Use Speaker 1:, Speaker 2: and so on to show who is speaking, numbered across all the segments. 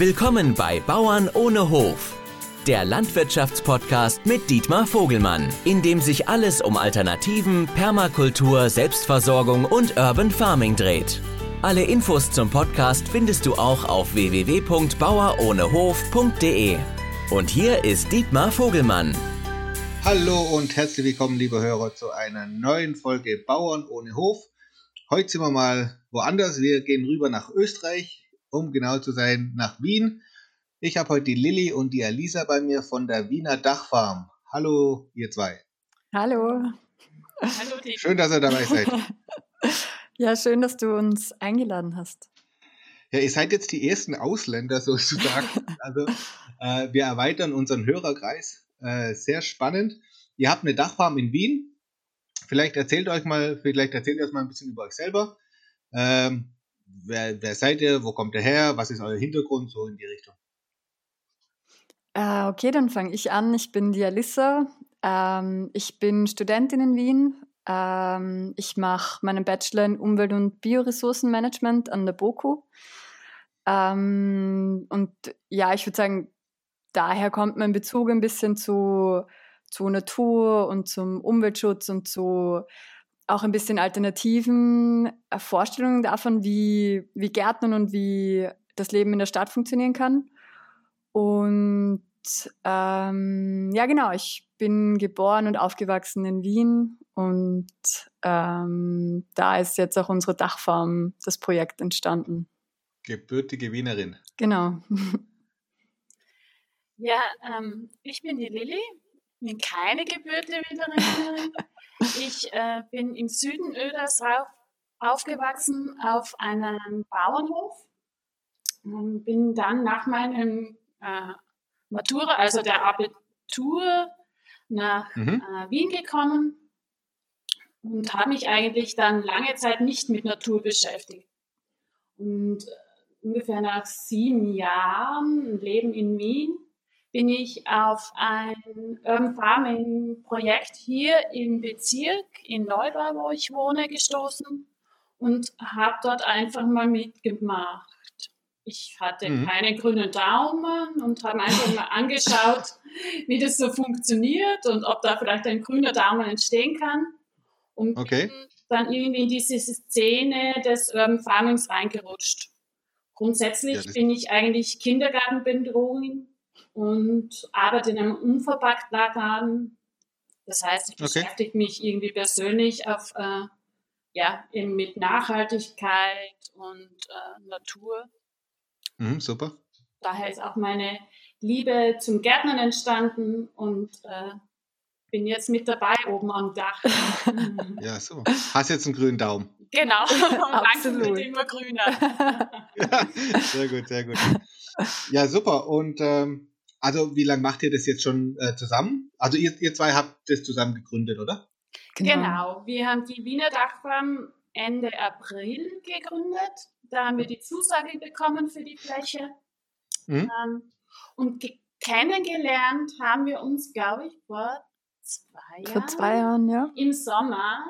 Speaker 1: Willkommen bei Bauern ohne Hof, der Landwirtschaftspodcast mit Dietmar Vogelmann, in dem sich alles um Alternativen, Permakultur, Selbstversorgung und Urban Farming dreht. Alle Infos zum Podcast findest du auch auf www.bauerohnehof.de. Und hier ist Dietmar Vogelmann.
Speaker 2: Hallo und herzlich willkommen, liebe Hörer, zu einer neuen Folge Bauern ohne Hof. Heute sind wir mal woanders. Wir gehen rüber nach Österreich um genau zu sein, nach Wien. Ich habe heute die Lilly und die Alisa bei mir von der Wiener Dachfarm. Hallo, ihr zwei.
Speaker 3: Hallo.
Speaker 2: Hallo, Schön, dass ihr dabei seid.
Speaker 3: ja, schön, dass du uns eingeladen hast.
Speaker 2: Ja, ihr seid jetzt die ersten Ausländer sozusagen. also äh, wir erweitern unseren Hörerkreis. Äh, sehr spannend. Ihr habt eine Dachfarm in Wien. Vielleicht erzählt euch mal, vielleicht erzählt ihr euch mal ein bisschen über euch selber. Ähm, wer, wer seid ihr, wo kommt ihr her, was ist euer Hintergrund, so in die Richtung.
Speaker 3: Äh, okay, dann fange ich an. Ich bin die Alissa. Ähm, ich bin Studentin in Wien. Ähm, ich mache meinen Bachelor in Umwelt- und Bioressourcenmanagement an der BOKU. Ähm, und ja, ich würde sagen, daher kommt mein Bezug ein bisschen zu, zu Natur und zum Umweltschutz und zu auch ein bisschen alternativen äh, Vorstellungen davon, wie, wie Gärtnern und wie das Leben in der Stadt funktionieren kann. Und ähm, ja, genau, ich bin geboren und aufgewachsen in Wien und ähm, da ist jetzt auch unsere Dachfarm, das Projekt entstanden.
Speaker 2: Gebürtige Wienerin.
Speaker 3: Genau.
Speaker 4: Ja, ähm, ich bin die Lilly, bin keine gebürtige Wienerin. Ich äh, bin im Süden Öders aufgewachsen auf einem Bauernhof und bin dann nach meinem äh, Matura, also der Abitur, nach mhm. äh, Wien gekommen und habe mich eigentlich dann lange Zeit nicht mit Natur beschäftigt. Und äh, ungefähr nach sieben Jahren Leben in Wien bin ich auf ein Urban Farming Projekt hier im Bezirk in Neubau, wo ich wohne, gestoßen und habe dort einfach mal mitgemacht. Ich hatte mhm. keinen grünen Daumen und habe einfach mal angeschaut, wie das so funktioniert und ob da vielleicht ein grüner Daumen entstehen kann. Und okay. bin dann irgendwie in diese Szene des Urban Farmings reingerutscht. Grundsätzlich ja, bin ich eigentlich Kindergartenbedrohung und arbeite in einem Unverpacktladen. Das heißt, ich okay. beschäftige mich irgendwie persönlich auf, äh, ja, eben mit Nachhaltigkeit und äh, Natur.
Speaker 2: Mhm, super.
Speaker 4: Daher ist auch meine Liebe zum Gärtnern entstanden und äh, bin jetzt mit dabei oben am Dach.
Speaker 2: ja, so. Hast jetzt einen grünen Daumen.
Speaker 4: Genau. Absolut. Langsam immer grüner.
Speaker 2: ja, sehr gut, sehr gut. Ja, super. Und ähm, also wie lange macht ihr das jetzt schon äh, zusammen? Also ihr, ihr zwei habt das zusammen gegründet, oder?
Speaker 4: Genau. genau. Wir haben die Wiener Dachfarm Ende April gegründet. Da haben wir die Zusage bekommen für die Fläche. Mhm. Ähm, und kennengelernt haben wir uns, glaube ich, vor zwei Jahren.
Speaker 3: Vor zwei Jahren, ja.
Speaker 4: Im Sommer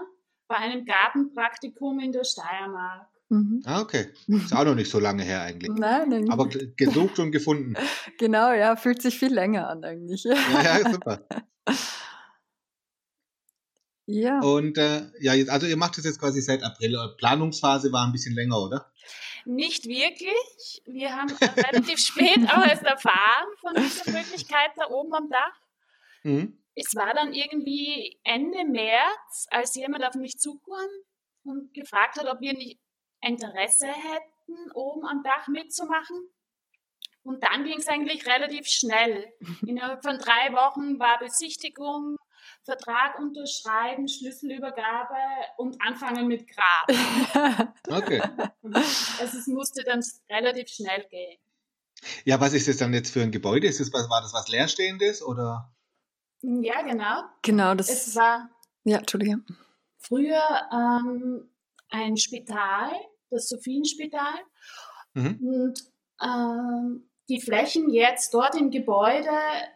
Speaker 4: bei einem Gartenpraktikum in der Steiermark.
Speaker 2: Mhm. Ah, okay. Ist auch noch nicht so lange her eigentlich. Nein, nein. Aber gesucht und gefunden.
Speaker 3: Genau, ja, fühlt sich viel länger an eigentlich.
Speaker 2: Ja, ja super. Ja. Und äh, ja, jetzt, also ihr macht das jetzt quasi seit April. Planungsphase war ein bisschen länger, oder?
Speaker 4: Nicht wirklich. Wir haben relativ spät auch erst erfahren von dieser Möglichkeit da oben am Dach. Mhm. Es war dann irgendwie Ende März, als jemand auf mich zukam und gefragt hat, ob wir nicht Interesse hätten, oben am Dach mitzumachen. Und dann ging es eigentlich relativ schnell. Innerhalb von drei Wochen war Besichtigung, Vertrag unterschreiben, Schlüsselübergabe und anfangen mit Grab.
Speaker 2: Okay.
Speaker 4: Also es musste dann relativ schnell gehen.
Speaker 2: Ja, was ist das dann jetzt für ein Gebäude? Ist das, war das was Leerstehendes oder?
Speaker 4: Ja, genau.
Speaker 3: Genau, das.
Speaker 4: Es war.
Speaker 3: Ja, Entschuldige.
Speaker 4: Früher ähm, ein Spital das Sophienspital. Mhm. Und ähm, die Flächen jetzt dort im Gebäude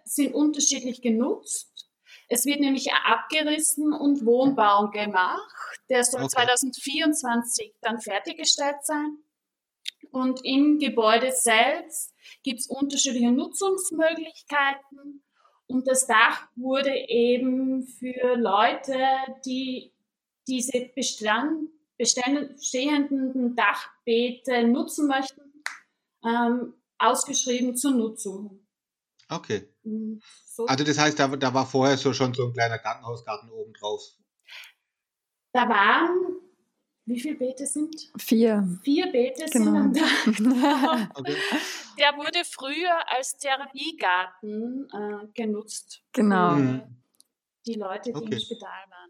Speaker 4: sind unterschiedlich genutzt. Es wird nämlich abgerissen und Wohnbau gemacht. Der soll okay. 2024 dann fertiggestellt sein. Und im Gebäude selbst gibt es unterschiedliche Nutzungsmöglichkeiten. Und das Dach wurde eben für Leute, die diese Bestand, bestehenden Dachbeete nutzen möchten, ähm, ausgeschrieben zur Nutzung.
Speaker 2: Okay. Mhm. So. Also das heißt, da, da war vorher so schon so ein kleiner Krankenhausgarten oben drauf.
Speaker 4: Da waren, wie viele Beete sind?
Speaker 3: Vier.
Speaker 4: Vier Beete genau. sind da. okay. Der wurde früher als Therapiegarten äh, genutzt.
Speaker 3: Genau.
Speaker 4: Mhm. Die Leute, die okay. im Spital waren.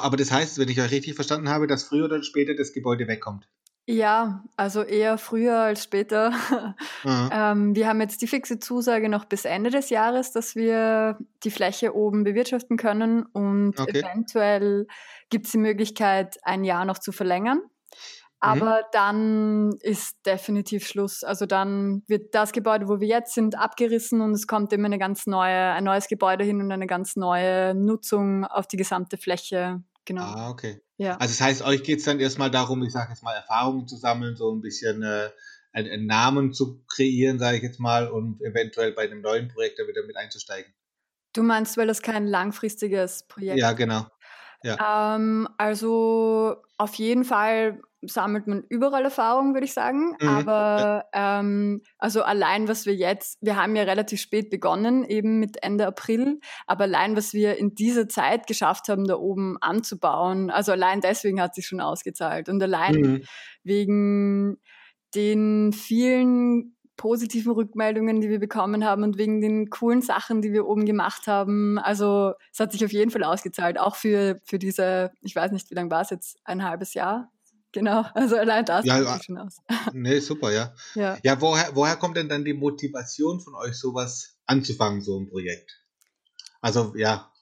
Speaker 2: Aber das heißt, wenn ich euch richtig verstanden habe, dass früher oder später das Gebäude wegkommt.
Speaker 3: Ja, also eher früher als später. ähm, wir haben jetzt die fixe Zusage noch bis Ende des Jahres, dass wir die Fläche oben bewirtschaften können und okay. eventuell gibt es die Möglichkeit, ein Jahr noch zu verlängern. Mhm. Aber mhm. dann ist definitiv Schluss. Also dann wird das Gebäude, wo wir jetzt sind, abgerissen und es kommt immer eine ganz neue, ein neues Gebäude hin und eine ganz neue Nutzung auf die gesamte Fläche. Genau.
Speaker 2: Ah, okay. Ja. Also das heißt, euch geht es dann erstmal darum, ich sage jetzt mal, Erfahrungen zu sammeln, so ein bisschen äh, einen, einen, Namen zu kreieren, sage ich jetzt mal, und eventuell bei einem neuen Projekt da wieder mit einzusteigen.
Speaker 3: Du meinst, weil das kein langfristiges Projekt
Speaker 2: ist? Ja, genau.
Speaker 3: Ja. Ähm, also auf jeden Fall sammelt man überall Erfahrung, würde ich sagen. Mhm. Aber ähm, also allein, was wir jetzt, wir haben ja relativ spät begonnen, eben mit Ende April, aber allein, was wir in dieser Zeit geschafft haben, da oben anzubauen, also allein deswegen hat sich schon ausgezahlt. Und allein mhm. wegen den vielen positiven Rückmeldungen, die wir bekommen haben und wegen den coolen Sachen, die wir oben gemacht haben. Also es hat sich auf jeden Fall ausgezahlt, auch für, für diese, ich weiß nicht, wie lange war es jetzt, ein halbes Jahr? Genau, also allein das
Speaker 2: ja, sieht schon aus. Nee, super, ja. Ja, ja woher, woher kommt denn dann die Motivation von euch, sowas anzufangen, so ein Projekt? Also, ja.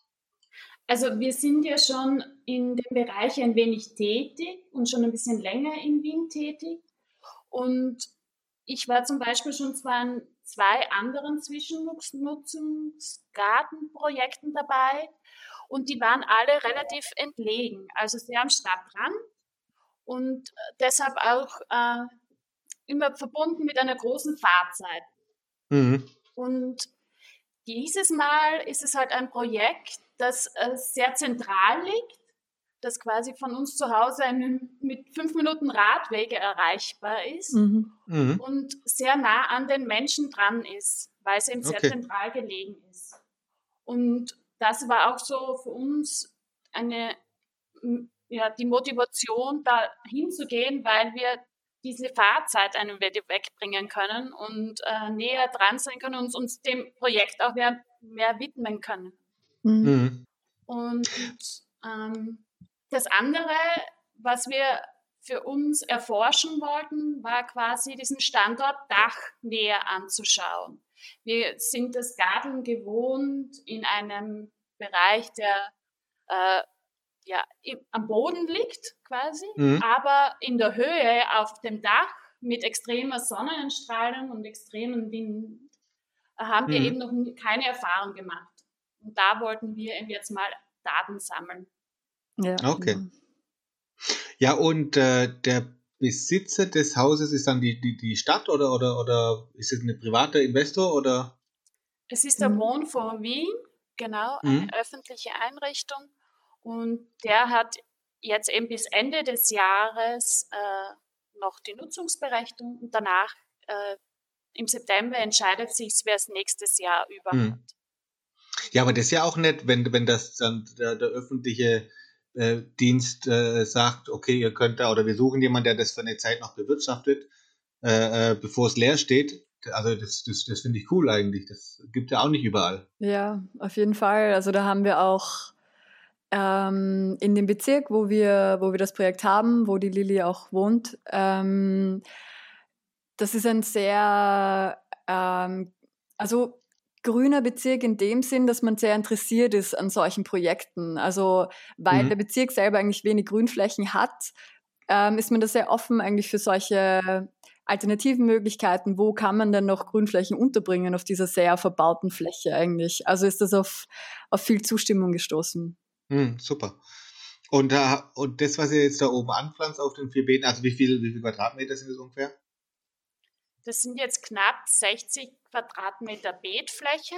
Speaker 4: Also, wir sind ja schon in dem Bereich ein wenig tätig und schon ein bisschen länger in Wien tätig. Und ich war zum Beispiel schon zwar in zwei anderen Zwischennutzungsgartenprojekten dabei und die waren alle relativ entlegen, also sehr am Stadtrand und äh, deshalb auch äh, immer verbunden mit einer großen Fahrzeit. Mhm. Und dieses Mal ist es halt ein Projekt, das äh, sehr zentral liegt, das quasi von uns zu Hause einen, mit fünf Minuten Radwege erreichbar ist mhm. Mhm. und sehr nah an den Menschen dran ist, weil es eben okay. sehr zentral gelegen ist. Und das war auch so für uns eine ja, die Motivation, da hinzugehen, weil wir diese Fahrzeit einem wegbringen können und äh, näher dran sein können und uns dem Projekt auch mehr, mehr widmen können. Mhm. mhm. Und ähm, das andere, was wir für uns erforschen wollten, war quasi diesen Standort Dach näher anzuschauen. Wir sind das Garten gewohnt in einem Bereich, der äh, ja, am Boden liegt quasi, mhm. aber in der Höhe auf dem Dach mit extremer Sonnenstrahlung und extremen Wind haben mhm. wir eben noch keine Erfahrung gemacht. Und da wollten wir eben jetzt mal Daten sammeln.
Speaker 2: Ja. Okay. Genau. Ja, und äh, der Besitzer des Hauses ist dann die, die, die Stadt oder, oder, oder ist es ein privater Investor oder?
Speaker 4: Es ist der mhm. Wohnfonds Wien, genau, eine mhm. öffentliche Einrichtung. Und der hat jetzt eben bis Ende des Jahres äh, noch die Nutzungsberechtigung und danach äh, im September entscheidet sich, wer es nächstes Jahr übernimmt. Hm.
Speaker 2: Ja, aber das ist ja auch nett, wenn, wenn das dann der, der öffentliche äh, Dienst äh, sagt, okay, ihr könnt da oder wir suchen jemanden, der das für eine Zeit noch bewirtschaftet, äh, äh, bevor es leer steht. Also das, das, das finde ich cool eigentlich. Das gibt ja auch nicht überall.
Speaker 3: Ja, auf jeden Fall. Also da haben wir auch ähm, in dem Bezirk, wo wir, wo wir das Projekt haben, wo die Lilly auch wohnt. Ähm, das ist ein sehr, ähm, also grüner Bezirk in dem Sinn, dass man sehr interessiert ist an solchen Projekten. Also weil mhm. der Bezirk selber eigentlich wenig Grünflächen hat, ähm, ist man da sehr offen eigentlich für solche alternativen Möglichkeiten, wo kann man denn noch Grünflächen unterbringen auf dieser sehr verbauten Fläche eigentlich? Also ist das auf, auf viel Zustimmung gestoßen.
Speaker 2: Hm, super. Und, da, und das, was ihr jetzt da oben anpflanzt auf den vier Beeten, also wie viel, wie viel Quadratmeter sind das ungefähr?
Speaker 4: Das sind jetzt knapp 60 Quadratmeter Beetfläche.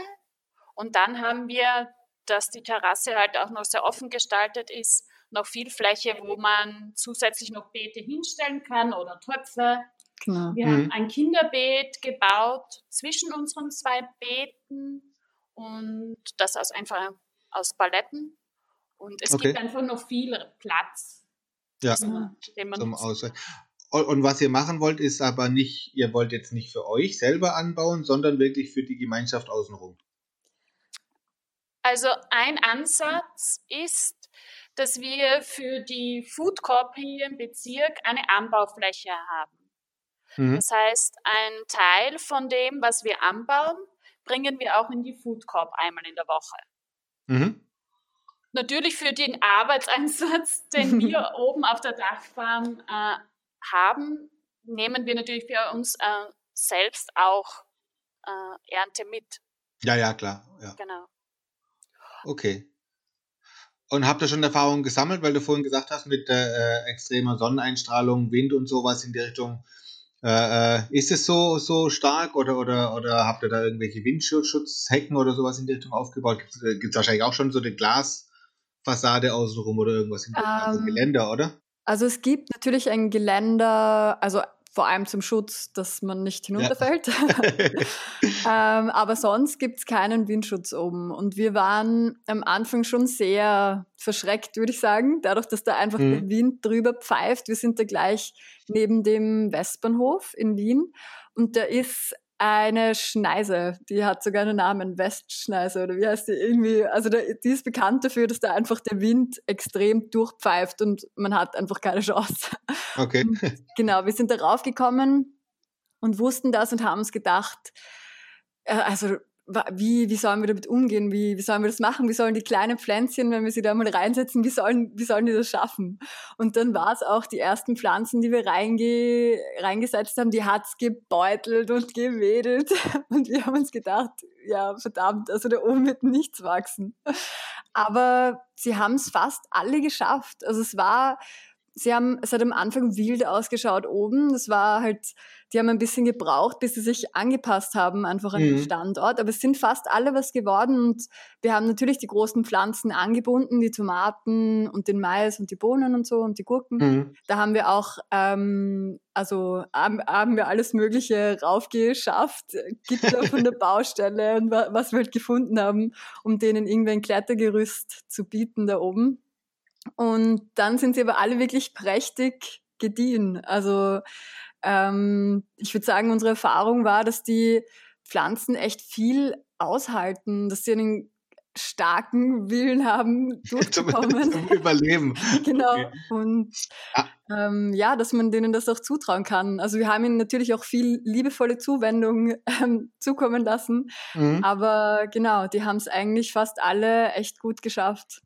Speaker 4: Und dann haben wir, dass die Terrasse halt auch noch sehr offen gestaltet ist, noch viel Fläche, wo man zusätzlich noch Beete hinstellen kann oder Töpfe.
Speaker 3: Genau.
Speaker 4: Wir
Speaker 2: Mhm.
Speaker 4: haben ein Kinderbeet gebaut zwischen unseren zwei Beeten und das aus einfach aus Paletten. Und es
Speaker 2: Okay.
Speaker 4: gibt einfach noch viel Platz,
Speaker 2: Ja,
Speaker 4: den man,
Speaker 2: zum und was ihr machen wollt, ist aber nicht, ihr wollt jetzt nicht für euch selber anbauen, sondern wirklich für die Gemeinschaft außenrum.
Speaker 4: Also ein Ansatz ist, dass wir für die Food Corp hier im Bezirk eine Anbaufläche haben.
Speaker 2: Mhm.
Speaker 4: Das heißt, ein Teil von dem, was wir anbauen, bringen wir auch in die Food Corp einmal in der Woche.
Speaker 2: Mhm.
Speaker 4: Natürlich für den Arbeitseinsatz, den wir oben auf der Dachfarm äh, haben, nehmen wir natürlich für uns äh, selbst auch äh, Ernte mit.
Speaker 2: Ja, ja, klar. Ja.
Speaker 4: Genau.
Speaker 2: Okay. Und habt ihr schon Erfahrungen gesammelt, weil du vorhin gesagt hast, mit äh, extremer Sonneneinstrahlung, Wind und sowas in die Richtung. Äh, äh, ist es so, so stark oder, oder, oder habt ihr da irgendwelche Windschutzhecken oder sowas in die Richtung aufgebaut? Gibt es wahrscheinlich auch schon so eine Glasfassade außenrum oder irgendwas? Also
Speaker 3: Ähm,
Speaker 2: Geländer, oder?
Speaker 3: Also es gibt natürlich ein Geländer, also vor allem zum Schutz, dass man nicht hinunterfällt. ähm, aber sonst gibt es keinen Windschutz oben. Und wir waren am Anfang schon sehr verschreckt, würde ich sagen, dadurch, dass da einfach
Speaker 2: Mhm.
Speaker 3: der Wind drüber pfeift. Wir sind da gleich neben dem Westbahnhof in Wien. Und da ist eine Schneise, die hat sogar einen Namen, Westschneise oder wie heißt die irgendwie, also da, die ist bekannt dafür, dass da einfach der Wind extrem durchpfeift und man hat einfach keine Chance.
Speaker 2: Okay.
Speaker 3: Und genau, wir sind darauf gekommen und wussten das und haben uns gedacht, äh, also wie, wie sollen wir damit umgehen? Wie, wie sollen wir das machen? Wie sollen die kleinen Pflänzchen, wenn wir sie da mal reinsetzen, wie sollen, wie sollen die das schaffen? Und dann war es auch die ersten Pflanzen, die wir reinge, reingesetzt haben, die hat's gebeutelt und gewedelt. Und wir haben uns gedacht, ja, verdammt, also da oben wird nichts wachsen. Aber sie haben es fast alle geschafft. Also es war, sie haben, es hat am Anfang wild ausgeschaut oben. Das war halt, die haben ein bisschen gebraucht, bis sie sich angepasst haben, einfach an den
Speaker 2: Mhm.
Speaker 3: Standort. Aber es sind fast alle was geworden und wir haben natürlich die großen Pflanzen angebunden, die Tomaten und den Mais und die Bohnen und so und die Gurken.
Speaker 2: Mhm.
Speaker 3: Da haben wir auch, ähm, also haben, haben wir alles Mögliche raufgeschafft, Gitter von der Baustelle und wa was wir halt gefunden haben, um denen irgendwie ein Klettergerüst zu bieten da oben. Und dann sind sie aber alle wirklich prächtig gediehen. Also ähm, ich würde sagen, unsere Erfahrung war, dass die Pflanzen echt viel aushalten, dass sie einen starken Willen haben,
Speaker 2: Zum,
Speaker 3: durchzukommen.
Speaker 2: zum Überleben.
Speaker 3: Genau.
Speaker 2: Okay.
Speaker 3: Und
Speaker 2: Ah.
Speaker 3: ähm, ja, dass man denen das auch zutrauen kann. Also wir haben ihnen natürlich auch viel liebevolle Zuwendung ähm, zukommen lassen.
Speaker 2: Mhm.
Speaker 3: Aber genau, die haben es eigentlich fast alle echt gut geschafft.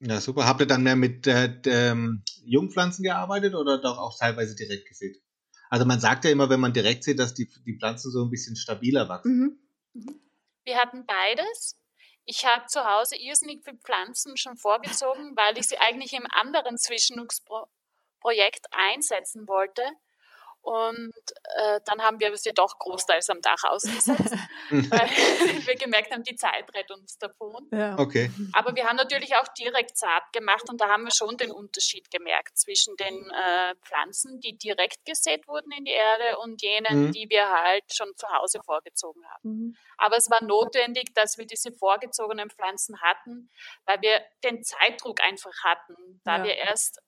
Speaker 2: Ja, super. Habt ihr dann mehr mit äh, ähm, Jungpflanzen gearbeitet oder doch auch teilweise direkt gesät? Also man sagt ja immer, wenn man direkt sieht, dass die, die Pflanzen so ein bisschen stabiler wachsen.
Speaker 3: Mhm.
Speaker 4: Wir hatten beides. Ich habe zu Hause irrsinnig viele Pflanzen schon vorgezogen, weil ich sie eigentlich im anderen Zwischennutzprojekt einsetzen wollte. Und äh, dann haben wir sie doch großteils am Dach ausgesetzt, weil wir gemerkt haben, die Zeit rettet uns davon.
Speaker 3: Ja.
Speaker 2: Okay.
Speaker 4: Aber wir haben natürlich auch direkt Saat gemacht und da haben wir schon den Unterschied gemerkt zwischen den äh, Pflanzen, die direkt gesät wurden in die Erde und jenen,
Speaker 2: Mhm.
Speaker 4: die wir halt schon zu Hause vorgezogen haben.
Speaker 3: Mhm.
Speaker 4: Aber es war notwendig, dass wir diese vorgezogenen Pflanzen hatten, weil wir den Zeitdruck einfach hatten, da
Speaker 3: Ja.
Speaker 4: wir erst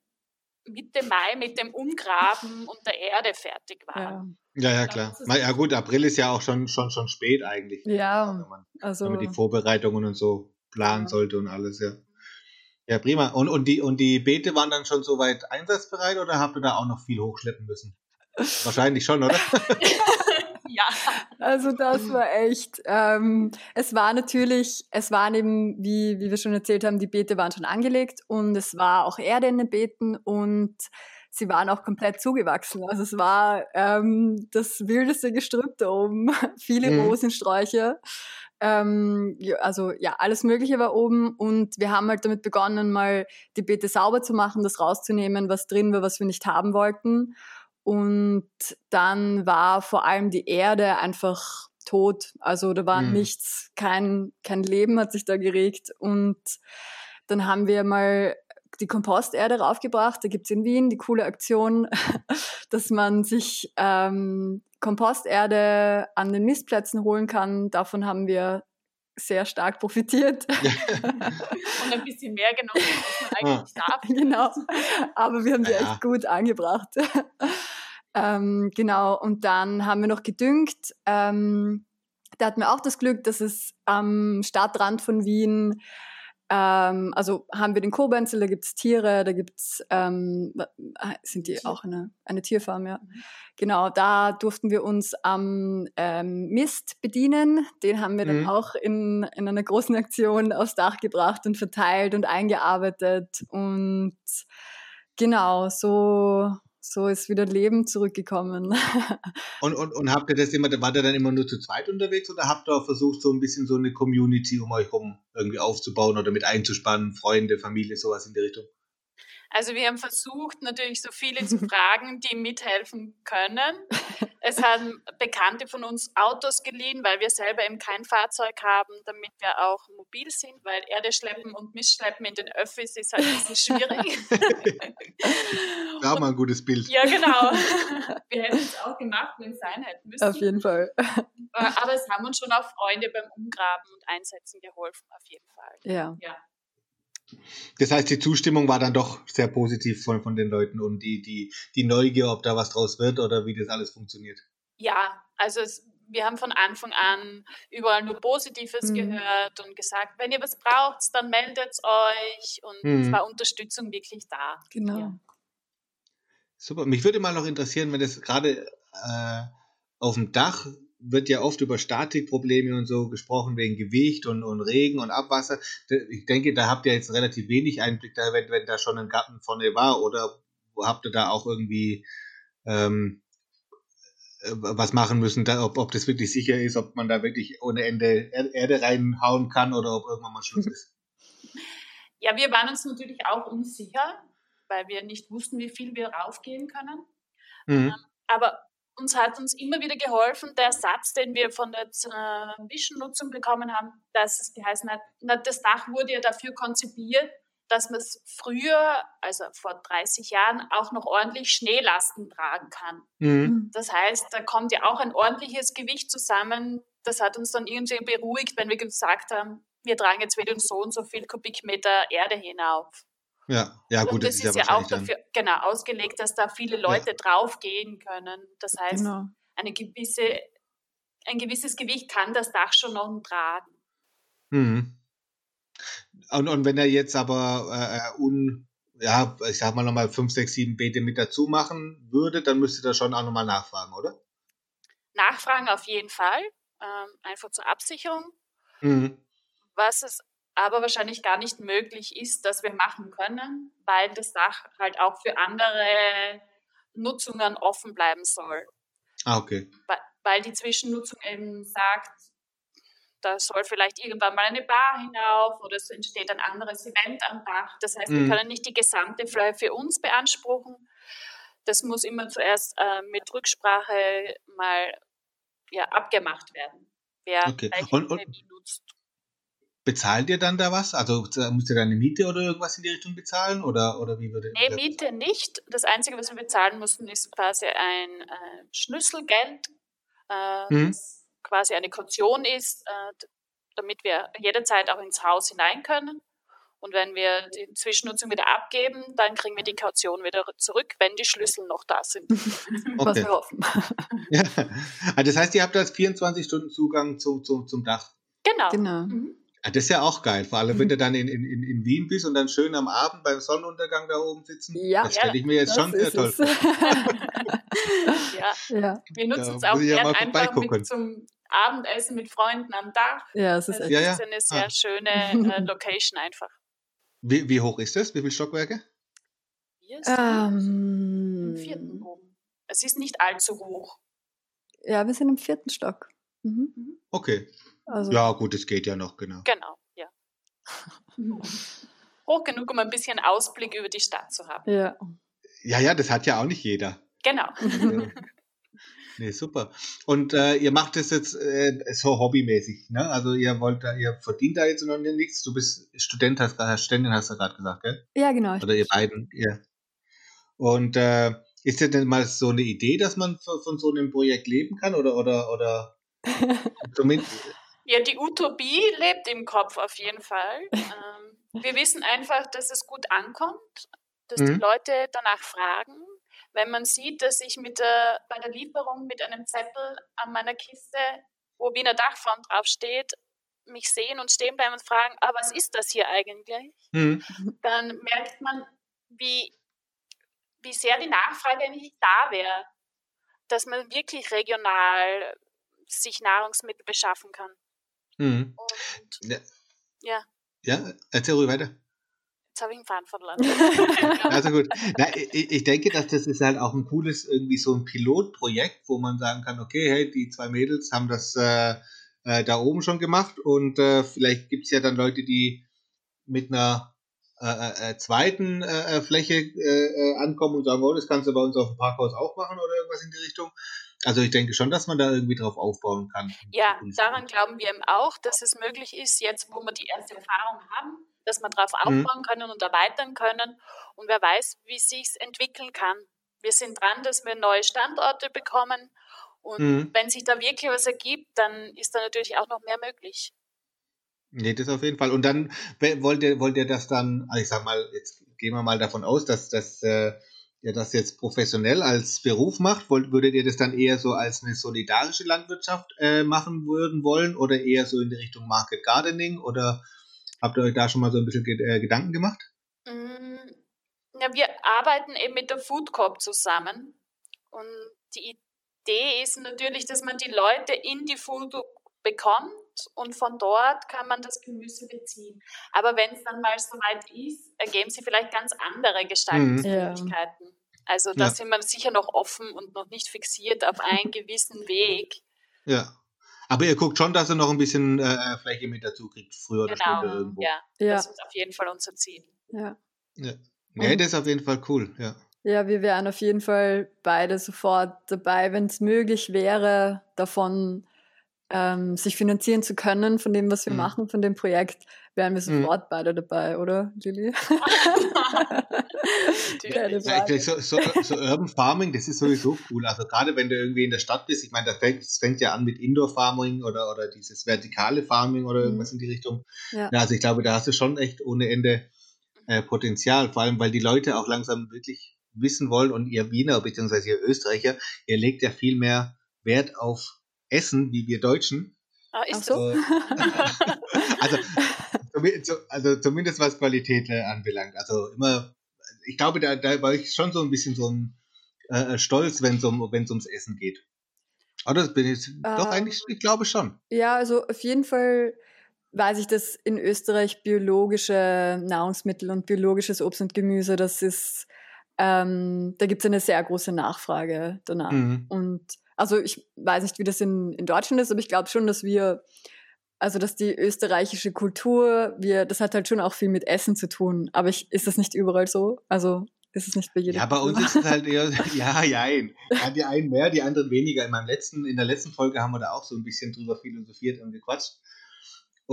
Speaker 4: Mitte Mai mit dem Umgraben und der Erde fertig
Speaker 3: Ja.
Speaker 4: waren.
Speaker 2: Ja, ja,
Speaker 4: glaube,
Speaker 2: klar. Ja gut, April ist ja auch schon, schon, schon spät eigentlich.
Speaker 3: Ja,
Speaker 2: Wenn man,
Speaker 3: also
Speaker 2: wenn man die Vorbereitungen und so planen
Speaker 3: Ja.
Speaker 2: sollte und alles, ja. Ja, prima. Und, und, die, und die Beete waren dann schon soweit einsatzbereit oder habt ihr da auch noch viel hochschleppen müssen? Wahrscheinlich schon, oder?
Speaker 4: Ja,
Speaker 3: Also das war echt. Ähm, es war natürlich, es waren eben, wie, wie wir schon erzählt haben, die Beete waren schon angelegt und es war auch Erde in den Beeten und sie waren auch komplett zugewachsen. Also es war ähm, das wildeste Gestrüpp da oben, viele
Speaker 2: Mhm.
Speaker 3: Rosensträucher. Ähm, also ja, alles Mögliche war oben und wir haben halt damit begonnen, mal die Beete sauber zu machen, das rauszunehmen, was drin war, was wir nicht haben wollten. Und dann war vor allem die Erde einfach tot. Also da war mhm. nichts, kein, kein Leben hat sich da geregt. Und dann haben wir mal die Komposterde raufgebracht. Da gibt's in Wien die coole Aktion, dass man sich ähm, Komposterde an den Mistplätzen holen kann. Davon haben wir sehr stark profitiert.
Speaker 4: Und ein bisschen mehr genommen, als man eigentlich darf.
Speaker 3: Genau, aber wir haben die ja. echt gut angebracht. Ähm, genau, und dann haben wir noch gedüngt. Ähm, da hatten wir auch das Glück, dass es am Stadtrand von Wien ähm, also haben wir den Kobenzel, da gibt es Tiere, da gibt es, ähm, ah, sind die auch eine, eine Tierfarm, ja. Mhm. Genau, da durften wir uns am ähm, Mist bedienen. Den haben wir mhm. dann auch in, in einer großen Aktion aufs Dach gebracht und verteilt und eingearbeitet. Und genau, so so ist wieder Leben zurückgekommen.
Speaker 2: und, und, und habt ihr das immer, war ihr dann immer nur zu zweit unterwegs oder habt ihr auch versucht, so ein bisschen so eine Community um euch herum irgendwie aufzubauen oder mit einzuspannen, Freunde, Familie, sowas in die Richtung?
Speaker 4: Also wir haben versucht, natürlich so viele zu fragen, die mithelfen können. Es haben Bekannte von uns Autos geliehen, weil wir selber eben kein Fahrzeug haben, damit wir auch mobil sind, weil Erde schleppen und Missschleppen in den Öffis ist halt ein bisschen schwierig.
Speaker 2: da haben wir ein gutes Bild.
Speaker 4: Ja, genau. Wir hätten es auch gemacht, wenn es sein hätte müssen.
Speaker 3: Auf jeden Fall.
Speaker 4: Aber es haben uns schon auch Freunde beim Umgraben und Einsetzen geholfen, auf jeden Fall.
Speaker 3: Ja. ja.
Speaker 2: Das heißt, die Zustimmung war dann doch sehr positiv von, von den Leuten und die, die, die Neugier, ob da was draus wird oder wie das alles funktioniert.
Speaker 4: Ja, also es, wir haben von Anfang an überall nur Positives mhm. gehört und gesagt, wenn ihr was braucht, dann meldet euch und mhm. es war Unterstützung wirklich da.
Speaker 3: Genau. Ja.
Speaker 2: Super. Mich würde mal noch interessieren, wenn das gerade äh, auf dem Dach wird ja oft über Statikprobleme und so gesprochen, wegen Gewicht und, und Regen und Abwasser. Ich denke, da habt ihr jetzt relativ wenig Einblick, da, wenn, wenn da schon ein Garten vorne war, oder habt ihr da auch irgendwie ähm, äh, was machen müssen, da, ob, ob das wirklich sicher ist, ob man da wirklich ohne Ende Erde reinhauen kann oder ob irgendwann mal Schluss ist?
Speaker 4: Ja, wir waren uns natürlich auch unsicher, weil wir nicht wussten, wie viel wir raufgehen können. Mhm. Ähm, aber uns hat uns immer wieder geholfen, der Satz, den wir von der äh, Zwischennutzung bekommen haben, dass es geheißen hat, na, das Dach wurde ja dafür konzipiert, dass man es früher, also vor 30 Jahren, auch noch ordentlich Schneelasten tragen kann. Mhm. Das heißt, da kommt ja auch ein ordentliches Gewicht zusammen. Das hat uns dann irgendwie beruhigt, wenn wir gesagt haben, wir tragen jetzt wieder so und so viel Kubikmeter Erde hinauf.
Speaker 2: Ja, ja gut,
Speaker 4: und das, das ist, ja, ja auch dafür genau ausgelegt, dass da viele Leute ja. draufgehen können. Das heißt, genau. eine gewisse, ein gewisses Gewicht kann das Dach schon noch tragen.
Speaker 2: Mhm. Und, und wenn er jetzt aber äh, äh un, ja, ich sag mal nochmal 5, 6, 7 Beete mit dazu machen würde, dann müsste er schon auch nochmal nachfragen, oder?
Speaker 4: Nachfragen auf jeden Fall, ähm, einfach zur Absicherung. Mhm. Was es aber wahrscheinlich gar nicht möglich ist, dass wir machen können, weil das Dach halt auch für andere Nutzungen offen bleiben soll.
Speaker 2: Ah, okay.
Speaker 4: Weil die Zwischennutzung eben sagt, da soll vielleicht irgendwann mal eine Bar hinauf oder es entsteht ein anderes Event am Dach. Das heißt, mhm. wir können nicht die gesamte Fläche für uns beanspruchen. Das muss immer zuerst äh, mit Rücksprache mal ja, abgemacht werden, wer
Speaker 2: okay. und, und, nutzt. Bezahlt ihr dann da was? Also müsst ihr dann eine Miete oder irgendwas in die Richtung bezahlen? Oder, oder wie würde
Speaker 4: Nee, Miete nicht. Das Einzige, was wir bezahlen mussten, ist quasi ein äh, Schlüsselgeld, äh, mhm. das quasi eine Kaution ist, äh, damit wir jederzeit auch ins Haus hinein können. Und wenn wir die Zwischennutzung wieder abgeben, dann kriegen wir die Kaution wieder zurück, wenn die Schlüssel noch da sind.
Speaker 3: Okay. Was wir hoffen.
Speaker 2: ja. Also das heißt, ihr habt da 24 Stunden Zugang zu, zu, zum Dach.
Speaker 4: Genau.
Speaker 3: genau. Mhm.
Speaker 2: Ja, das ist ja auch geil, vor allem wenn du dann in, in, in Wien bist und dann schön am Abend beim Sonnenuntergang da oben sitzen. Ja, das stelle ich mir jetzt schon sehr toll vor.
Speaker 4: ja. ja. wir nutzen es auch gerne einfach mit zum Abendessen mit Freunden am Dach.
Speaker 3: Ja, es ist,
Speaker 4: das ist eine sehr ah. schöne äh, Location einfach.
Speaker 2: Wie, wie, hoch ist das? Wie viele Stockwerke?
Speaker 4: Wir sind ähm, im vierten oben. Es ist nicht allzu hoch.
Speaker 3: Ja, wir sind im vierten Stock.
Speaker 2: Mhm. Okay. Also, ja, gut, es geht ja noch, genau.
Speaker 4: Genau, ja. Hoch genug, um ein bisschen Ausblick über die Stadt zu haben.
Speaker 3: Ja.
Speaker 2: Ja, ja, das hat ja auch nicht jeder.
Speaker 4: Genau.
Speaker 2: nee, super. Und äh, ihr macht das jetzt äh, so hobbymäßig, ne? Also ihr wollt da, ihr verdient da jetzt noch nichts. Du bist Student, hast gerade, Studentin hast du gerade gesagt, gell?
Speaker 3: Ja, genau.
Speaker 2: Oder ihr beiden, ja. Und äh, ist das denn mal so eine Idee, dass man von so einem Projekt leben kann? Oder, oder, oder
Speaker 4: zumindest. Ja, die Utopie lebt im Kopf auf jeden Fall. Ähm, wir wissen einfach, dass es gut ankommt, dass mhm. die Leute danach fragen. Wenn man sieht, dass ich mit der, bei der Lieferung mit einem Zettel an meiner Kiste, wo Wiener Dachform draufsteht, mich sehen und stehen bleiben und fragen, ah, was ist das hier eigentlich? Mhm. Dann merkt man, wie, wie sehr die Nachfrage nicht da wäre, dass man wirklich regional sich Nahrungsmittel beschaffen kann.
Speaker 2: Mhm. Und, ja.
Speaker 4: ja.
Speaker 2: Ja, erzähl ruhig weiter.
Speaker 4: Jetzt habe ich einen Faden verloren.
Speaker 2: also gut. Na, ich, ich, denke, dass das ist halt auch ein cooles, irgendwie so ein Pilotprojekt, wo man sagen kann, okay, hey, die zwei Mädels haben das äh, äh, da oben schon gemacht und äh, vielleicht gibt es ja dann Leute, die mit einer äh, äh, zweiten Fläche ankommen und sagen, oh, das kannst du bei uns auf dem Parkhaus auch machen oder irgendwas in die Richtung. Also ich denke schon, dass man da irgendwie drauf aufbauen kann.
Speaker 4: Ja, daran glauben wir eben auch, dass es möglich ist, jetzt wo wir die erste Erfahrung haben, dass wir darauf mhm. aufbauen mhm. können und erweitern können. Und wer weiß, wie sich entwickeln kann. Wir sind dran, dass wir neue Standorte bekommen. Und mhm. wenn sich da wirklich was ergibt, dann ist da natürlich auch noch mehr möglich.
Speaker 2: Nee, das auf jeden Fall. Und dann wollt ihr, wollt ihr das dann, also ich sag mal, jetzt gehen wir mal davon aus, dass das äh, ihr das jetzt professionell als Beruf macht, würdet ihr das dann eher so als eine solidarische Landwirtschaft äh, machen würden wollen oder eher so in die Richtung Market Gardening oder habt ihr euch da schon mal so ein bisschen äh, Gedanken gemacht?
Speaker 4: Mm, ja, wir arbeiten eben mit der Food Corp zusammen und die Idee ist natürlich, dass man die Leute in die Food bekommt und von dort kann man das Gemüse beziehen. Aber wenn es dann mal soweit ist, ergeben sie vielleicht ganz andere Gestaltungsmöglichkeiten. Mhm. Also da ja. sind wir sicher noch offen und noch nicht fixiert auf einen gewissen Weg.
Speaker 2: Ja. Aber ihr guckt schon, dass ihr noch ein bisschen äh, äh Fläche mit dazu kriegt, früher oder genau. später irgendwo.
Speaker 4: Ja, ja, das ist auf jeden Fall unser Ziel.
Speaker 3: Ja.
Speaker 2: Ja, nee, das ist auf jeden Fall cool, ja.
Speaker 3: Ja, wir wären auf jeden Fall beide sofort dabei, wenn es möglich wäre, davon ähm, sich finanzieren zu können von dem, was wir mhm. machen, von dem Projekt, wären wir mhm. sofort mhm. beide dabei, oder, Lilly?
Speaker 2: ja, so, so, so, Urban Farming, das ist sowieso cool. Also gerade wenn du irgendwie in der Stadt bist, ich meine, das fängt, das fängt ja an mit Indoor Farming oder, oder dieses vertikale Farming oder irgendwas mhm. in die Richtung. Ja. ja. also ich glaube, da hast du schon echt ohne Ende äh, Potenzial, vor allem weil die Leute auch langsam wirklich wissen wollen und ihr Wiener bzw. ihr Österreicher, ihr legt ja viel mehr Wert auf essen wie wir Deutschen.
Speaker 4: Ah, ist so? Äh,
Speaker 2: also, also zumindest was Qualität äh, anbelangt. Also immer, ich glaube, da, da war ich schon so ein bisschen so ein äh, Stolz, wenn es um, ums Essen geht. Oder bin ich ähm, doch eigentlich, ich glaube schon.
Speaker 3: Ja, also auf jeden Fall weiß ich, dass in Österreich biologische Nahrungsmittel und biologisches Obst und Gemüse, das ist, ähm, da gibt es eine sehr große Nachfrage danach. Mhm. Und also ich weiß nicht, wie das in, in Deutschland ist, aber ich glaube schon, dass wir, also dass die österreichische Kultur, wir, das hat halt schon auch viel mit Essen zu tun. Aber ich, ist das nicht überall so? Also ist es nicht bei jedem.
Speaker 2: Ja, bei uns ist es halt eher, ja, ja, ein. Die einen mehr, die anderen weniger. In meinem letzten, in der letzten Folge haben wir da auch so ein bisschen drüber philosophiert und gequatscht.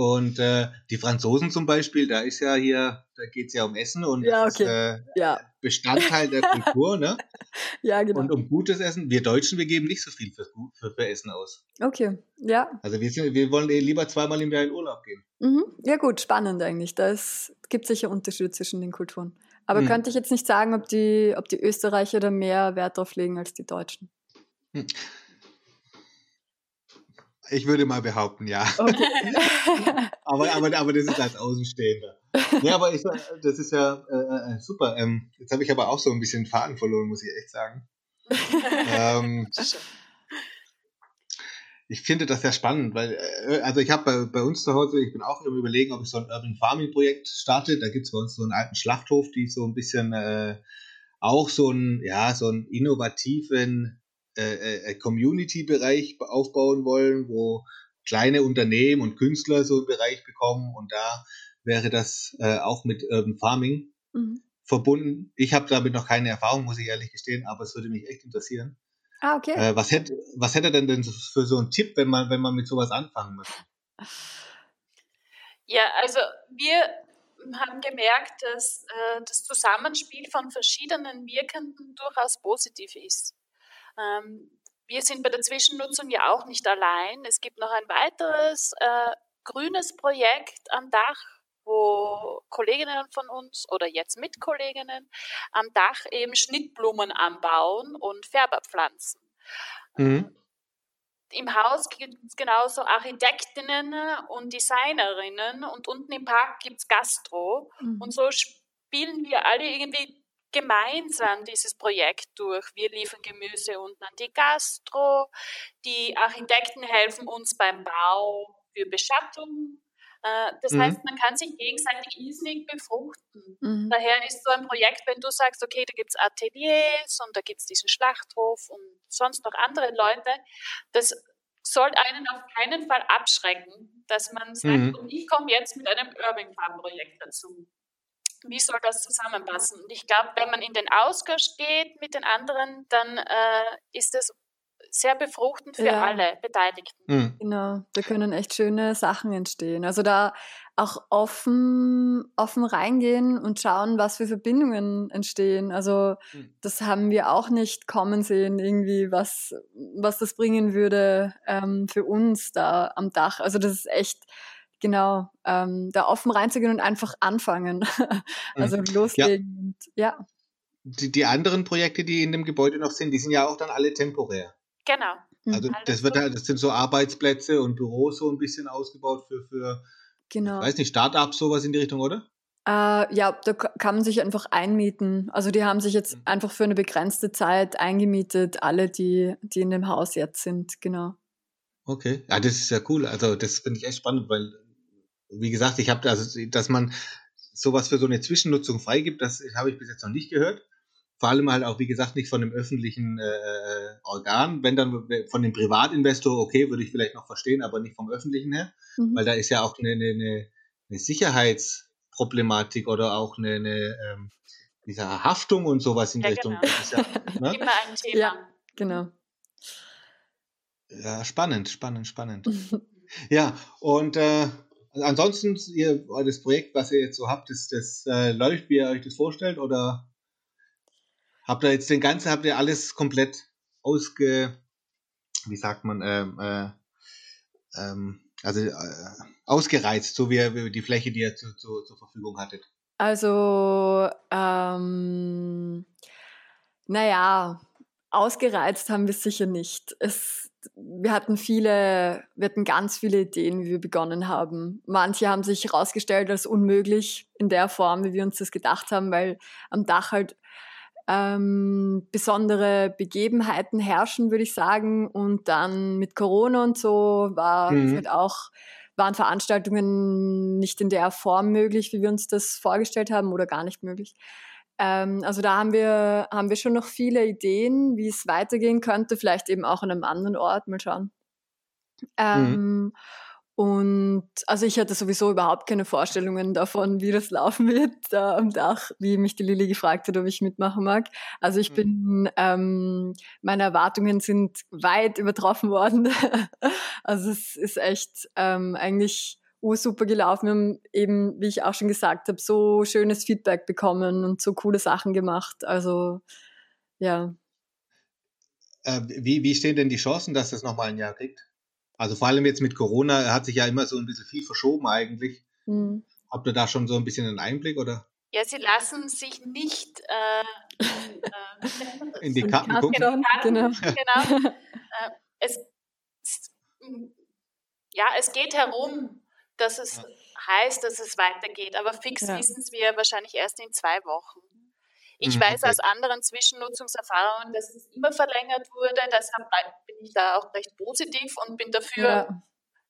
Speaker 2: Und äh, die Franzosen zum Beispiel, da ist ja hier, da geht es ja um Essen und
Speaker 3: ja, okay.
Speaker 2: ist, äh, ja. Bestandteil der Kultur, ne?
Speaker 3: ja, genau.
Speaker 2: Und um gutes Essen, wir Deutschen, wir geben nicht so viel für, für, für Essen aus.
Speaker 3: Okay, ja.
Speaker 2: Also wir, sind, wir wollen lieber zweimal im Jahr in Urlaub gehen.
Speaker 3: Mhm. Ja gut, spannend eigentlich. Da gibt sicher Unterschiede zwischen den Kulturen. Aber mhm. könnte ich jetzt nicht sagen, ob die, ob die Österreicher da mehr Wert drauf legen als die Deutschen. Hm.
Speaker 2: Ich würde mal behaupten, ja. Okay. aber, aber, aber das ist als Außenstehender. Ja, aber ich, das ist ja äh, äh, super. Ähm, jetzt habe ich aber auch so ein bisschen Faden verloren, muss ich echt sagen. ähm, ich finde das sehr spannend, weil, äh, also ich habe bei, bei uns zu Hause, ich bin auch im Überlegen, ob ich so ein Urban Farming Projekt starte. Da gibt es bei uns so einen alten Schlachthof, die so ein bisschen äh, auch so einen, ja, so einen innovativen äh, Community-Bereich aufbauen wollen, wo kleine Unternehmen und Künstler so einen Bereich bekommen und da wäre das äh, auch mit Urban Farming mhm. verbunden. Ich habe damit noch keine Erfahrung, muss ich ehrlich gestehen, aber es würde mich echt interessieren.
Speaker 3: Ah, okay.
Speaker 2: Äh, was hätte was hätte denn denn für so einen Tipp, wenn man wenn man mit sowas anfangen möchte?
Speaker 4: Ja, also wir haben gemerkt, dass äh, das Zusammenspiel von verschiedenen Wirkenden durchaus positiv ist. Ähm, wir sind bei der Zwischennutzung ja auch nicht allein. Es gibt noch ein weiteres äh, grünes Projekt am Dach, wo Kolleginnen von uns oder jetzt Mitkolleginnen am Dach eben Schnittblumen anbauen und Färber pflanzen. Mhm. Im Haus gibt es genauso Architektinnen und Designerinnen und unten im Park gibt es Gastro. Mhm. Und so spielen wir alle irgendwie gemeinsam dieses Projekt durch. Wir liefern Gemüse unten an die Gastro, die Architekten helfen uns beim Bau für Beschattung. Äh, das mhm. heißt, man kann sich gegenseitig irrsinnig befruchten. Mhm. Daher ist so ein Projekt, wenn du sagst, okay, da gibt es Ateliers und da gibt es diesen Schlachthof und sonst noch andere Leute, das soll einen auf keinen Fall abschrecken, dass man sagt, mhm. und ich komme jetzt mit einem Urban Farm Projekt dazu wie soll das zusammenpassen? Und ich glaube, wenn man in den Austausch geht mit den anderen, dann äh, ist es sehr befruchtend für ja. alle Beteiligten.
Speaker 3: Mhm. Genau, da können echt schöne Sachen entstehen. Also da auch offen, offen reingehen und schauen, was für Verbindungen entstehen. Also mhm. das haben wir auch nicht kommen sehen, irgendwie, was, was das bringen würde ähm, für uns da am Dach. Also das ist echt genau, ähm, da offen reinzugehen und einfach anfangen. also mhm. loslegen. Ja. ja.
Speaker 2: Die, die anderen Projekte, die in dem Gebäude noch sind, die sind ja auch dann alle temporär.
Speaker 4: Genau.
Speaker 2: Also das wird halt, das sind so Arbeitsplätze und Büros so ein bisschen ausgebaut für, für genau. ich weiß nicht, Start-ups, sowas in die Richtung, oder?
Speaker 3: Äh, ja, da kann man sich einfach einmieten. Also die haben sich jetzt mhm. einfach für eine begrenzte Zeit eingemietet, alle, die, die in dem Haus jetzt sind, genau.
Speaker 2: Okay, ja, das ist ja cool. Also das finde ich echt spannend, weil wie gesagt, ich habe also, dass man sowas für so eine Zwischennutzung freigibt, das habe ich bis jetzt noch nicht gehört. Vor allem halt auch, wie gesagt, nicht von einem öffentlichen äh, äh, Organ. Wenn dann von dem Privatinvestor, okay, würde ich vielleicht noch verstehen, aber nicht vom öffentlichen her. Mhm. Weil da ist ja auch eine, eine, eine Sicherheitsproblematik oder auch eine, eine ähm, diese Haftung und sowas in ja, Richtung.
Speaker 4: Genau. Das ist ja, ne? Immer ein Thema.
Speaker 3: Ja, genau.
Speaker 2: Ja, spannend, spannend, spannend. ja, und äh, ansonsten, ihr, das Projekt, was ihr jetzt so habt, das, das äh, läuft, wie ihr euch das vorstellt, oder habt ihr jetzt den ganzen, habt ihr alles komplett ausge, wie sagt man, ähm, äh, ähm, also äh, ausgereizt, so wie, wie die Fläche, die ihr zu, zu, zur Verfügung hattet?
Speaker 3: Also, ähm, naja, ausgereizt haben wir sicher nicht. Es wir hatten viele, wir hatten ganz viele Ideen, wie wir begonnen haben. Manche haben sich herausgestellt als unmöglich in der Form, wie wir uns das gedacht haben, weil am Dach halt ähm, besondere Begebenheiten herrschen, würde ich sagen. Und dann mit Corona und so war mhm. halt auch waren Veranstaltungen nicht in der Form möglich, wie wir uns das vorgestellt haben oder gar nicht möglich. Ähm, also da haben wir, haben wir schon noch viele Ideen, wie es weitergehen könnte, vielleicht eben auch an einem anderen Ort, mal schauen. Ähm, mhm. Und also ich hatte sowieso überhaupt keine Vorstellungen davon, wie das laufen wird da am Dach, wie mich die Lilly gefragt hat, ob ich mitmachen mag. Also ich mhm. bin, ähm, meine Erwartungen sind weit übertroffen worden. also es ist echt ähm, eigentlich ursuper gelaufen. Wir haben eben, wie ich auch schon gesagt habe, so schönes Feedback bekommen und so coole Sachen gemacht. Also ja.
Speaker 2: Äh, wie, wie stehen denn die Chancen, dass das nochmal ein Jahr kriegt? Also vor allem jetzt mit Corona hat sich ja immer so ein bisschen viel verschoben eigentlich. Mhm. Habt ihr da schon so ein bisschen einen Einblick oder?
Speaker 4: Ja, sie lassen sich nicht äh,
Speaker 2: in, äh, in die Karten gucken. Genau.
Speaker 4: genau. genau. Äh, es, ja, es geht herum, dass es ja. heißt, dass es weitergeht. Aber fix ja. wissen wir wahrscheinlich erst in zwei Wochen. Ich mhm, weiß okay. aus anderen Zwischennutzungserfahrungen, dass es immer verlängert wurde. Deshalb bin ich da auch recht positiv und bin dafür, ja.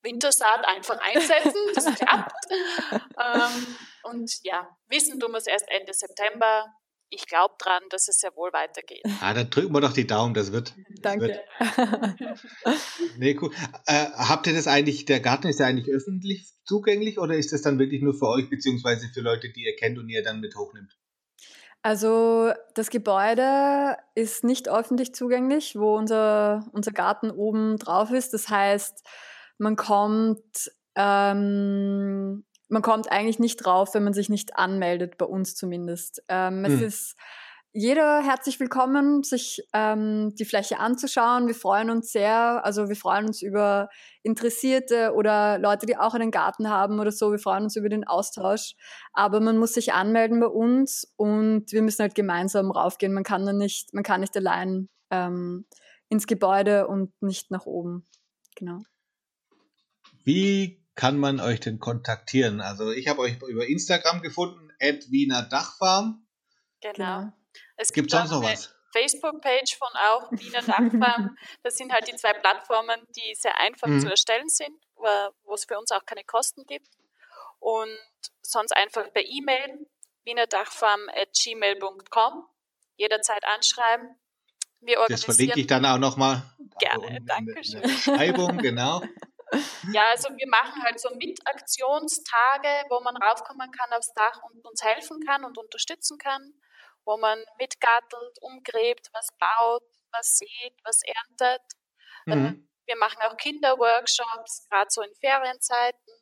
Speaker 4: Wintersaat einfach einsetzen. Das klappt. ähm, und ja, wissen tun wir es erst Ende September. Ich glaube dran, dass es sehr wohl weitergeht.
Speaker 2: Ah, dann drücken wir doch die Daumen, das wird.
Speaker 3: Danke.
Speaker 2: Wird. nee, cool. Äh, habt ihr das eigentlich, der Garten ist ja eigentlich öffentlich zugänglich oder ist das dann wirklich nur für euch, beziehungsweise für Leute, die ihr kennt und ihr dann mit hochnimmt?
Speaker 3: Also das Gebäude ist nicht öffentlich zugänglich, wo unser, unser Garten oben drauf ist. Das heißt, man kommt, ähm, man kommt eigentlich nicht drauf, wenn man sich nicht anmeldet, bei uns zumindest. Ähm, es
Speaker 2: Hm.
Speaker 3: ist jeder herzlich willkommen, sich ähm, die Fläche anzuschauen. Wir freuen uns sehr, also wir freuen uns über Interessierte oder Leute, die auch einen Garten haben oder so. Wir freuen uns über den Austausch. Aber man muss sich anmelden bei uns und wir müssen halt gemeinsam raufgehen. Man kann dann nicht, man kann nicht allein ähm, ins Gebäude und nicht nach oben. Genau.
Speaker 2: Wie kann man euch denn kontaktieren? Also ich habe euch über Instagram gefunden, Wiener Dachfarm.
Speaker 4: Genau. Es
Speaker 2: Gibt
Speaker 4: gibt
Speaker 2: sonst noch was?
Speaker 4: Facebook-Page von auch Wiener Dachfarm. Das sind halt die zwei Plattformen, die sehr einfach
Speaker 2: Mhm.
Speaker 4: zu erstellen sind, wo es für uns auch keine Kosten gibt. Und sonst einfach per E-Mail wienerdachfarm.gmail.com jederzeit anschreiben. Wir
Speaker 2: Das verlinke ich
Speaker 4: organisieren,
Speaker 2: dann auch nochmal.
Speaker 4: Gerne, danke
Speaker 2: in
Speaker 4: schön.
Speaker 2: der Beschreibung, genau.
Speaker 4: ja, also wir machen halt so Mitaktionstage, wo man raufkommen kann aufs Dach und uns helfen kann und unterstützen kann, wo man mitgartelt, umgräbt, was baut, was sieht, was erntet. Äh,
Speaker 2: Mhm.
Speaker 4: Wir machen auch Kinderworkshops, gerade so in Ferienzeiten.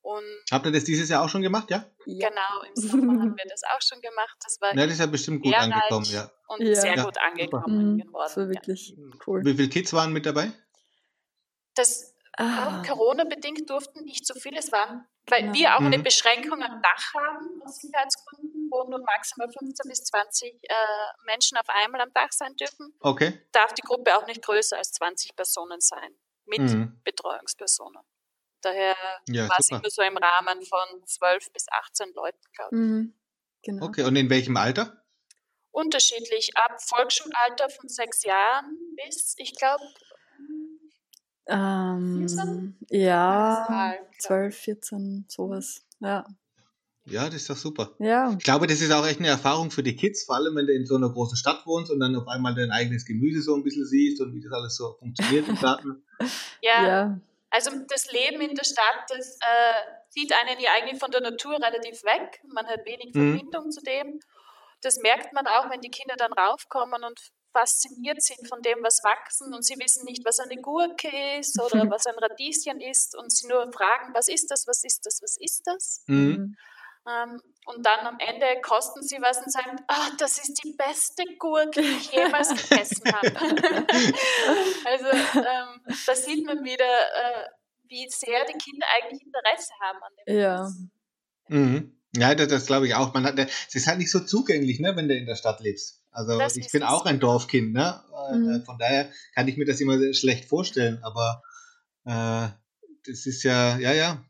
Speaker 4: Und
Speaker 2: Habt ihr das dieses Jahr auch schon gemacht, ja?
Speaker 3: Ja.
Speaker 4: genau, im Sommer haben wir das auch schon gemacht. Das war
Speaker 2: Na, das ist ja bestimmt gut angekommen, ja.
Speaker 4: und
Speaker 3: Ja.
Speaker 4: sehr
Speaker 2: Ja,
Speaker 4: gut
Speaker 2: super.
Speaker 4: angekommen
Speaker 3: Mhm,
Speaker 4: geworden.
Speaker 3: das war
Speaker 4: ja.
Speaker 3: wirklich cool.
Speaker 2: Wie viele Kids waren mit dabei?
Speaker 4: Das
Speaker 3: Ah,
Speaker 4: Auch Corona-bedingt durften nicht so viele. Es waren, weil
Speaker 3: Genau.
Speaker 4: wir auch eine
Speaker 2: Mhm.
Speaker 4: Beschränkung am Dach haben, aus Sicherheitsgründen, wo nur maximal 15 bis 20 äh, Menschen auf einmal am Dach sein dürfen,
Speaker 2: Okay.
Speaker 4: darf die Gruppe auch nicht größer als 20 Personen sein, mit
Speaker 2: Mhm.
Speaker 4: Betreuungspersonen. Daher
Speaker 2: Ja,
Speaker 4: war es immer so im Rahmen von 12 bis 18 Leuten, glaube ich.
Speaker 3: mhm. Genau.
Speaker 2: Okay, und in welchem Alter?
Speaker 4: Unterschiedlich, ab Volksschulalter von sechs Jahren bis, ich glaube,
Speaker 3: Ähm,
Speaker 4: 14?
Speaker 3: ja,
Speaker 4: Maximal, glaub
Speaker 3: 12, 14, sowas. Ja.
Speaker 2: Ja, das ist doch super.
Speaker 3: Ja.
Speaker 2: Ich glaube, das ist auch echt eine Erfahrung für die Kids, vor allem wenn du in so einer großen Stadt wohnst und dann auf einmal dein eigenes Gemüse so ein bisschen siehst und wie das alles so funktioniert im Garten.
Speaker 4: ja,
Speaker 3: Ja.
Speaker 4: Also das Leben in der Stadt, das äh, zieht einen ja eigentlich von der Natur relativ weg. Man hat wenig
Speaker 2: Mhm.
Speaker 4: Verbindung zu dem. Das merkt man auch, wenn die Kinder dann raufkommen und fasziniert sind von dem, was wachsen und sie wissen nicht, was eine Gurke ist oder was ein Radieschen ist und sie nur fragen, was ist das, was ist das, was ist das?
Speaker 2: Mhm.
Speaker 4: Ähm, und dann am Ende kosten sie was und sagen, ah, das ist die beste Gurke, die ich jemals gegessen habe. also ähm, da sieht man wieder, äh, wie sehr die Kinder eigentlich Interesse haben an dem
Speaker 3: Ja.
Speaker 2: Mhm. Ja, das, das glaube ich auch. Man hat, es ist halt nicht so zugänglich, ne, wenn du in der Stadt lebst. Also
Speaker 4: Das
Speaker 2: ich bin
Speaker 4: es.
Speaker 2: auch ein Dorfkind, ne? Äh,
Speaker 3: Mhm.
Speaker 2: Von daher kann ich mir das immer sehr schlecht vorstellen, aber äh, das ist ja, ja, ja.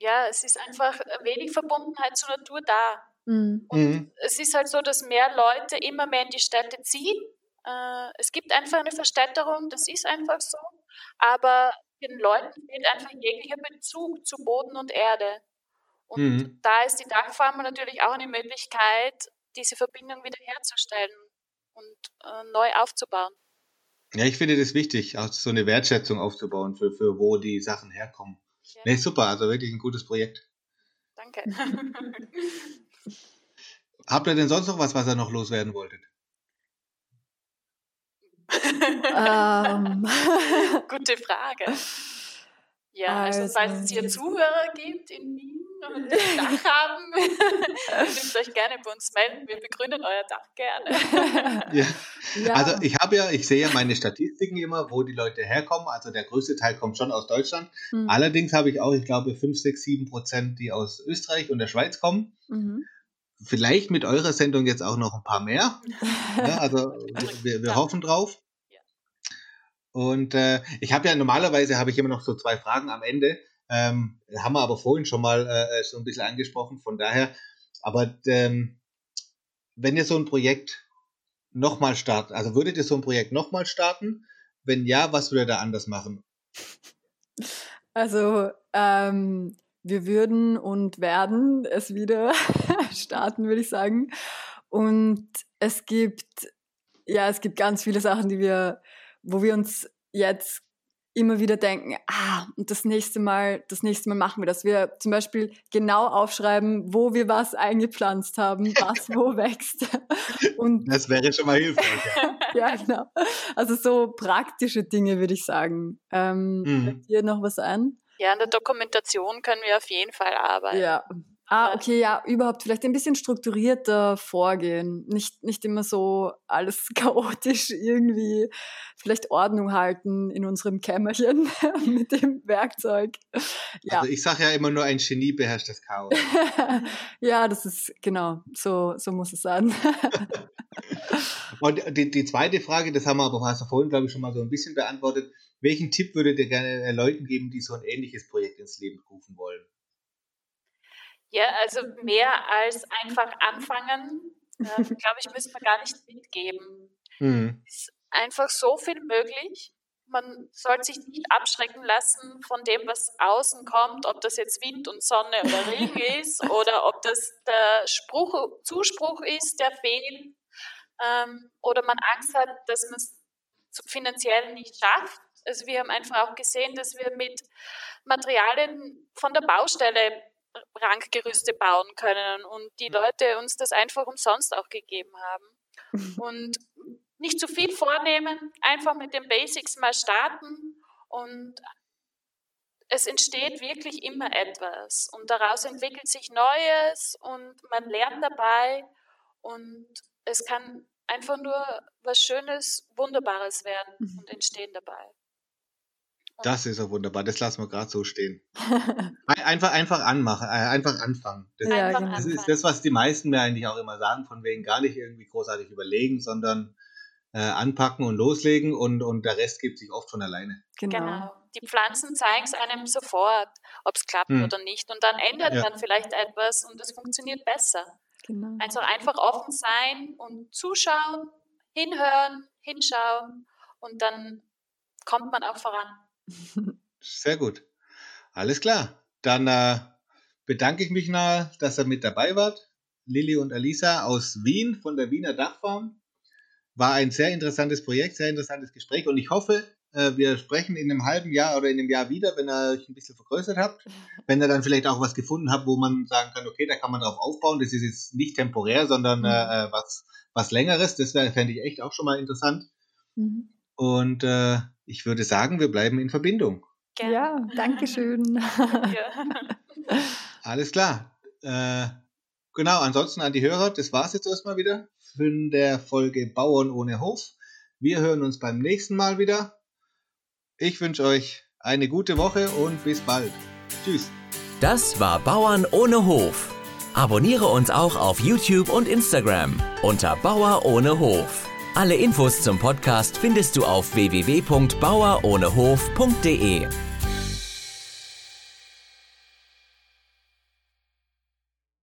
Speaker 4: Ja, es ist einfach wenig Verbundenheit zur Natur da.
Speaker 3: Mhm.
Speaker 4: Und
Speaker 2: Mhm.
Speaker 4: es ist halt so, dass mehr Leute immer mehr in die Städte ziehen. Äh, es gibt einfach eine Verstädterung, das ist einfach so. Aber den Leuten fehlt einfach jeglicher Bezug zu Boden und Erde. Und
Speaker 2: Mhm.
Speaker 4: da ist die Dachfarm natürlich auch eine Möglichkeit, diese Verbindung wieder herzustellen und äh, neu aufzubauen.
Speaker 2: Ja, ich finde das wichtig, auch so eine Wertschätzung aufzubauen, für, für wo die Sachen herkommen.
Speaker 4: Ja.
Speaker 2: Nee, super, also wirklich ein gutes Projekt.
Speaker 4: Danke.
Speaker 2: Habt ihr denn sonst noch was, was ihr noch loswerden wolltet?
Speaker 3: ähm.
Speaker 4: Gute Frage. Ja, also, falls es hier
Speaker 3: Also-
Speaker 4: Zuhörer gibt in Wien und Dach haben, dürft euch gerne bei uns melden. Wir begründen euer Dach gerne.
Speaker 2: Ja.
Speaker 3: ja.
Speaker 2: Also ich habe ja, ich sehe ja meine Statistiken immer, wo die Leute herkommen. Also der größte Teil kommt schon aus Deutschland.
Speaker 3: Mhm.
Speaker 2: Allerdings habe ich auch, ich glaube, 5, 6, 7 Prozent, die aus Österreich und der Schweiz kommen.
Speaker 3: Mhm.
Speaker 2: Vielleicht mit eurer Sendung jetzt auch noch ein paar mehr. Ja, also wir, wir hoffen drauf. Und äh, ich habe ja normalerweise habe ich immer noch so zwei Fragen am Ende. Ähm, haben wir aber vorhin schon mal äh, so ein bisschen angesprochen. Von daher, aber ähm, wenn ihr so ein Projekt nochmal starten, also würdet ihr so ein Projekt nochmal starten? Wenn ja, was würdet ihr da anders machen?
Speaker 3: Also, ähm, wir würden und werden es wieder starten, würde ich sagen. Und es gibt, ja, es gibt ganz viele Sachen, die wir, wo wir uns jetzt immer wieder denken, ah, und das nächste Mal, das nächste Mal machen wir das. Wir zum Beispiel genau aufschreiben, wo wir was eingepflanzt haben, was wo wächst.
Speaker 2: Und das wäre schon mal hilfreich.
Speaker 3: Ja. genau. Also so praktische Dinge, würde ich sagen. Ähm, mhm. Fällt dir noch was ein?
Speaker 4: Ja, an der Dokumentation können wir auf jeden Fall arbeiten.
Speaker 3: Ja, Ah, okay, ja, überhaupt vielleicht ein bisschen strukturierter vorgehen. Nicht, nicht immer so alles chaotisch irgendwie, vielleicht Ordnung halten in unserem Kämmerchen mit dem Werkzeug.
Speaker 2: Ja. Also ich sage ja immer nur, ein Genie beherrscht das Chaos.
Speaker 3: ja, das ist, genau, so, so muss es sein.
Speaker 2: Und die, die zweite Frage, das haben wir aber hast du vorhin, glaube ich, schon mal so ein bisschen beantwortet. Welchen Tipp würdet ihr gerne Leuten geben, die so ein ähnliches Projekt ins Leben rufen wollen?
Speaker 4: Ja, also mehr als einfach anfangen, äh, glaube ich, müssen wir gar nicht mitgeben. Mhm. Es ist einfach so viel möglich. Man sollte sich nicht abschrecken lassen von dem, was außen kommt, ob das jetzt Wind und Sonne oder Regen ist oder ob das der Spruch, Zuspruch ist, der fehlt ähm, oder man Angst hat, dass man es finanziell nicht schafft. Also wir haben einfach auch gesehen, dass wir mit Materialien von der Baustelle Rankgerüste bauen können und die Leute uns das einfach umsonst auch gegeben haben. Und nicht zu viel vornehmen, einfach mit den Basics mal starten und es entsteht wirklich immer etwas und daraus entwickelt sich Neues und man lernt dabei und es kann einfach nur was Schönes, Wunderbares werden mhm. und entstehen dabei.
Speaker 2: Das ist ja wunderbar, das lassen wir gerade so stehen. einfach, einfach anmachen, äh, einfach anfangen. Das, ja, genau. das ist das, was die meisten mir eigentlich auch immer sagen, von wegen gar nicht irgendwie großartig überlegen, sondern äh, anpacken und loslegen und, und der Rest gibt sich oft von alleine.
Speaker 4: Genau. genau. Die Pflanzen zeigen es einem sofort, ob es klappt hm. oder nicht. Und dann ändert ja. man vielleicht etwas und es funktioniert besser. Genau. Also einfach offen sein und zuschauen, hinhören, hinschauen und dann kommt man auch voran.
Speaker 2: Sehr gut. Alles klar. Dann äh, bedanke ich mich noch, dass ihr mit dabei wart. Lilly und Alisa aus Wien von der Wiener Dachfarm. War ein sehr interessantes Projekt, sehr interessantes Gespräch und ich hoffe, äh, wir sprechen in einem halben Jahr oder in einem Jahr wieder, wenn ihr euch ein bisschen vergrößert habt. Wenn ihr dann vielleicht auch was gefunden habt, wo man sagen kann, okay, da kann man drauf aufbauen. Das ist jetzt nicht temporär, sondern mhm. äh, was, was längeres. Das fände ich echt auch schon mal interessant. Mhm. Und äh, ich würde sagen, wir bleiben in Verbindung.
Speaker 3: Gerne. Ja, danke schön.
Speaker 2: Alles klar. Äh, genau, ansonsten an die Hörer, das war es jetzt erstmal wieder von der Folge Bauern ohne Hof. Wir hören uns beim nächsten Mal wieder. Ich wünsche euch eine gute Woche und bis bald. Tschüss.
Speaker 1: Das war Bauern ohne Hof. Abonniere uns auch auf YouTube und Instagram unter Bauer ohne Hof. Alle Infos zum Podcast findest du auf www.bauerohnehof.de.